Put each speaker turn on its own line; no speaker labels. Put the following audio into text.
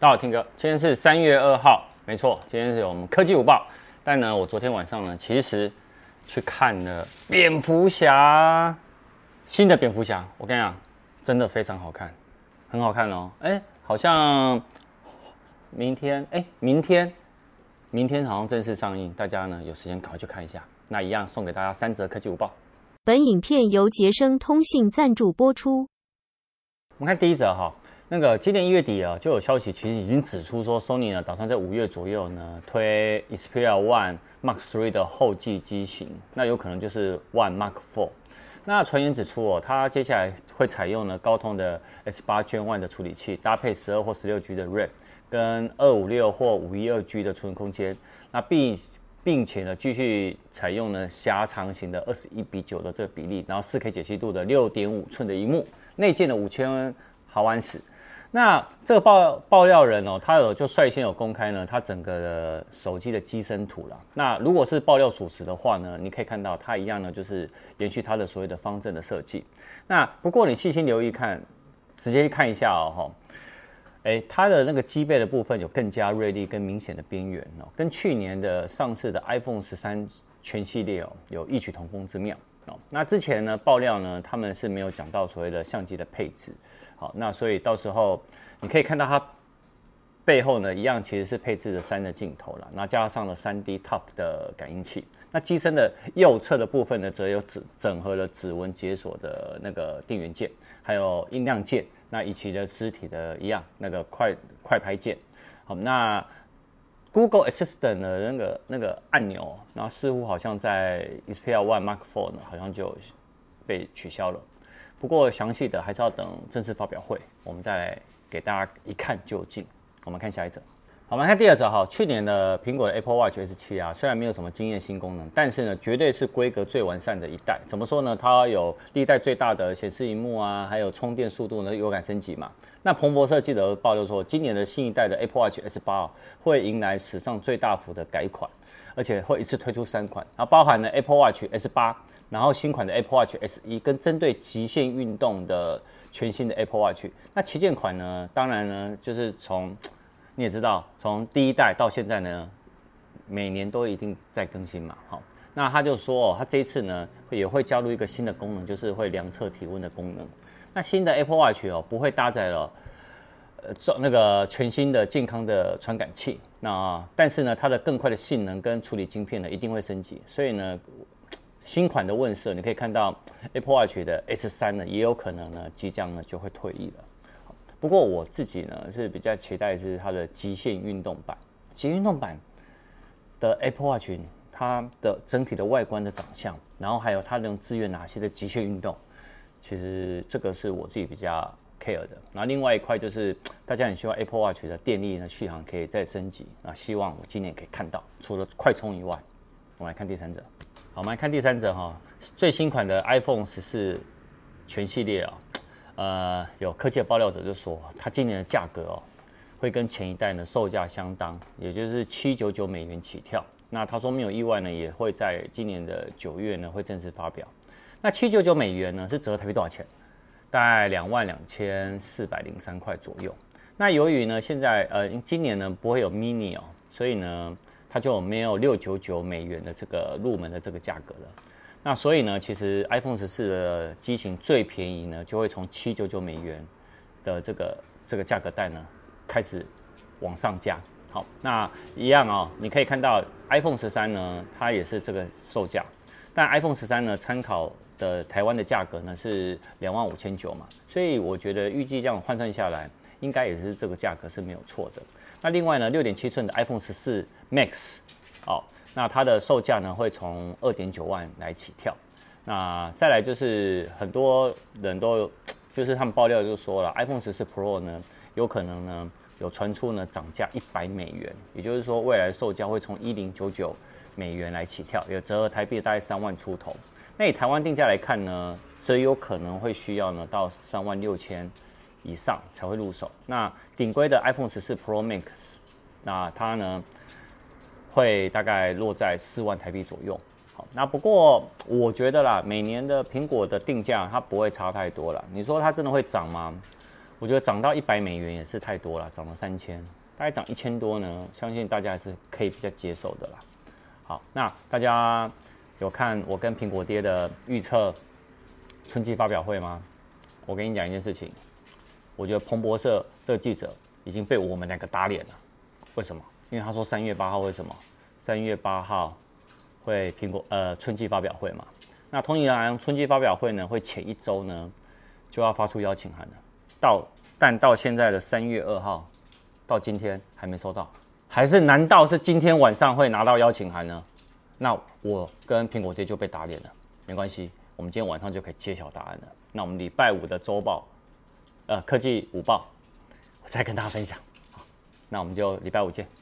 大家好，听哥，今天是三月二号，没错，今天是我们科技午报。但呢，我昨天晚上呢，其实去看了蝙蝠侠，新的蝙蝠侠，我跟你讲，真的非常好看，很好看哦。哎，好像明天，哎，明天，明天好像正式上映，大家呢有时间赶快去看一下。那一样送给大家三则科技午报。
本影片由杰生通信赞助播出。
我们看第一则哈。那个今年一月底啊，就有消息，其实已经指出说，Sony 呢打算在五月左右呢推 Xperia One Mark Three 的后继机型，那有可能就是 One Mark Four。那传言指出哦，它接下来会采用呢高通的 S8 Gen One 的处理器，搭配十二或十六 G 的 RAM，跟二五六或五一二 G 的储存空间。那并并且呢继续采用呢狭长型的二十一比九的这个比例，然后四 K 解析度的六点五寸的萤幕，内建的五千毫安时。那这个爆爆料人哦，他有就率先有公开呢，他整个的手机的机身图了。那如果是爆料属实的话呢，你可以看到它一样呢，就是延续它的所谓的方正的设计。那不过你细心留意看，直接看一下哦，哈，哎，它的那个机背的部分有更加锐利跟明显的边缘哦，跟去年的上市的 iPhone 十三全系列哦有异曲同工之妙哦。那之前呢，爆料呢，他们是没有讲到所谓的相机的配置。好，那所以到时候你可以看到它背后呢，一样其实是配置了三的镜头了，那加上了三 D ToF 的感应器。那机身的右侧的部分呢，则有指整合了指纹解锁的那个电源键，还有音量键，那以及的实体的一样那个快快拍键。好，那。Google Assistant 的那个那个按钮，然后似乎好像在 Xperia One Mark Four 呢，好像就被取消了。不过详细的还是要等正式发表会，我们再来给大家一看究竟。我们看下一则。我们看第二则哈，去年的苹果的 Apple Watch S7 啊，虽然没有什么惊艳新功能，但是呢，绝对是规格最完善的一代。怎么说呢？它有第一代最大的显示萤幕啊，还有充电速度呢有感升级嘛。那彭博社记者爆料说，今年的新一代的 Apple Watch S8 会迎来史上最大幅的改款，而且会一次推出三款，然后包含了 Apple Watch S8，然后新款的 Apple Watch S 一跟针对极限运动的全新的 Apple Watch。那旗舰款呢，当然呢就是从你也知道，从第一代到现在呢，每年都一定在更新嘛。好，那他就说哦，他这一次呢也会加入一个新的功能，就是会量测体温的功能。那新的 Apple Watch 哦，不会搭载了呃做那个全新的健康的传感器。那但是呢，它的更快的性能跟处理晶片呢一定会升级。所以呢，新款的问世，你可以看到 Apple Watch 的 S3 呢也有可能呢即将呢就会退役了。不过我自己呢是比较期待是它的极限运动版，极限运动版的 Apple Watch，它的整体的外观的长相，然后还有它能支援哪些的极限运动，其实这个是我自己比较 care 的。然后另外一块就是大家很希望 Apple Watch 的电力呢续航可以再升级，那希望我今年可以看到，除了快充以外，我们来看第三者。好，我们来看第三者哈，最新款的 iPhone 十四全系列啊。呃，有科技的爆料者就说，它今年的价格哦，会跟前一代呢售价相当，也就是七九九美元起跳。那他说没有意外呢，也会在今年的九月呢会正式发表。那七九九美元呢是折台币多少钱？大概两万两千四百零三块左右。那由于呢现在呃今年呢不会有 mini 哦，所以呢它就没有六九九美元的这个入门的这个价格了。那所以呢，其实 iPhone 十四的机型最便宜呢，就会从七九九美元的这个这个价格带呢开始往上加。好，那一样哦，你可以看到 iPhone 十三呢，它也是这个售价，但 iPhone 十三呢，参考的台湾的价格呢是两万五千九嘛，所以我觉得预计这样换算下来，应该也是这个价格是没有错的。那另外呢，六点七寸的 iPhone 十四 Max，哦。那它的售价呢，会从二点九万来起跳。那再来就是很多人都有，就是他们爆料就说了，iPhone 十四 Pro 呢，有可能呢有传出呢涨价一百美元，也就是说未来售价会从一零九九美元来起跳，也折合台币大概三万出头。那以台湾定价来看呢，则有可能会需要呢到三万六千以上才会入手。那顶规的 iPhone 十四 Pro Max，那它呢？会大概落在四万台币左右。好，那不过我觉得啦，每年的苹果的定价它不会差太多啦。你说它真的会涨吗？我觉得涨到一百美元也是太多了，涨了三千，大概涨一千多呢，相信大家还是可以比较接受的啦。好，那大家有看我跟苹果爹的预测春季发表会吗？我跟你讲一件事情，我觉得彭博社这个记者已经被我们两个打脸了。为什么？因为他说三月八号为什么？三月八号会苹果呃春季发表会嘛？那通常春季发表会呢会前一周呢就要发出邀请函了，到但到现在的三月二号到今天还没收到。还是难道是今天晚上会拿到邀请函呢？那我跟苹果爹就被打脸了。没关系，我们今天晚上就可以揭晓答案了。那我们礼拜五的周报，呃，科技午报，我再跟大家分享。好，那我们就礼拜五见。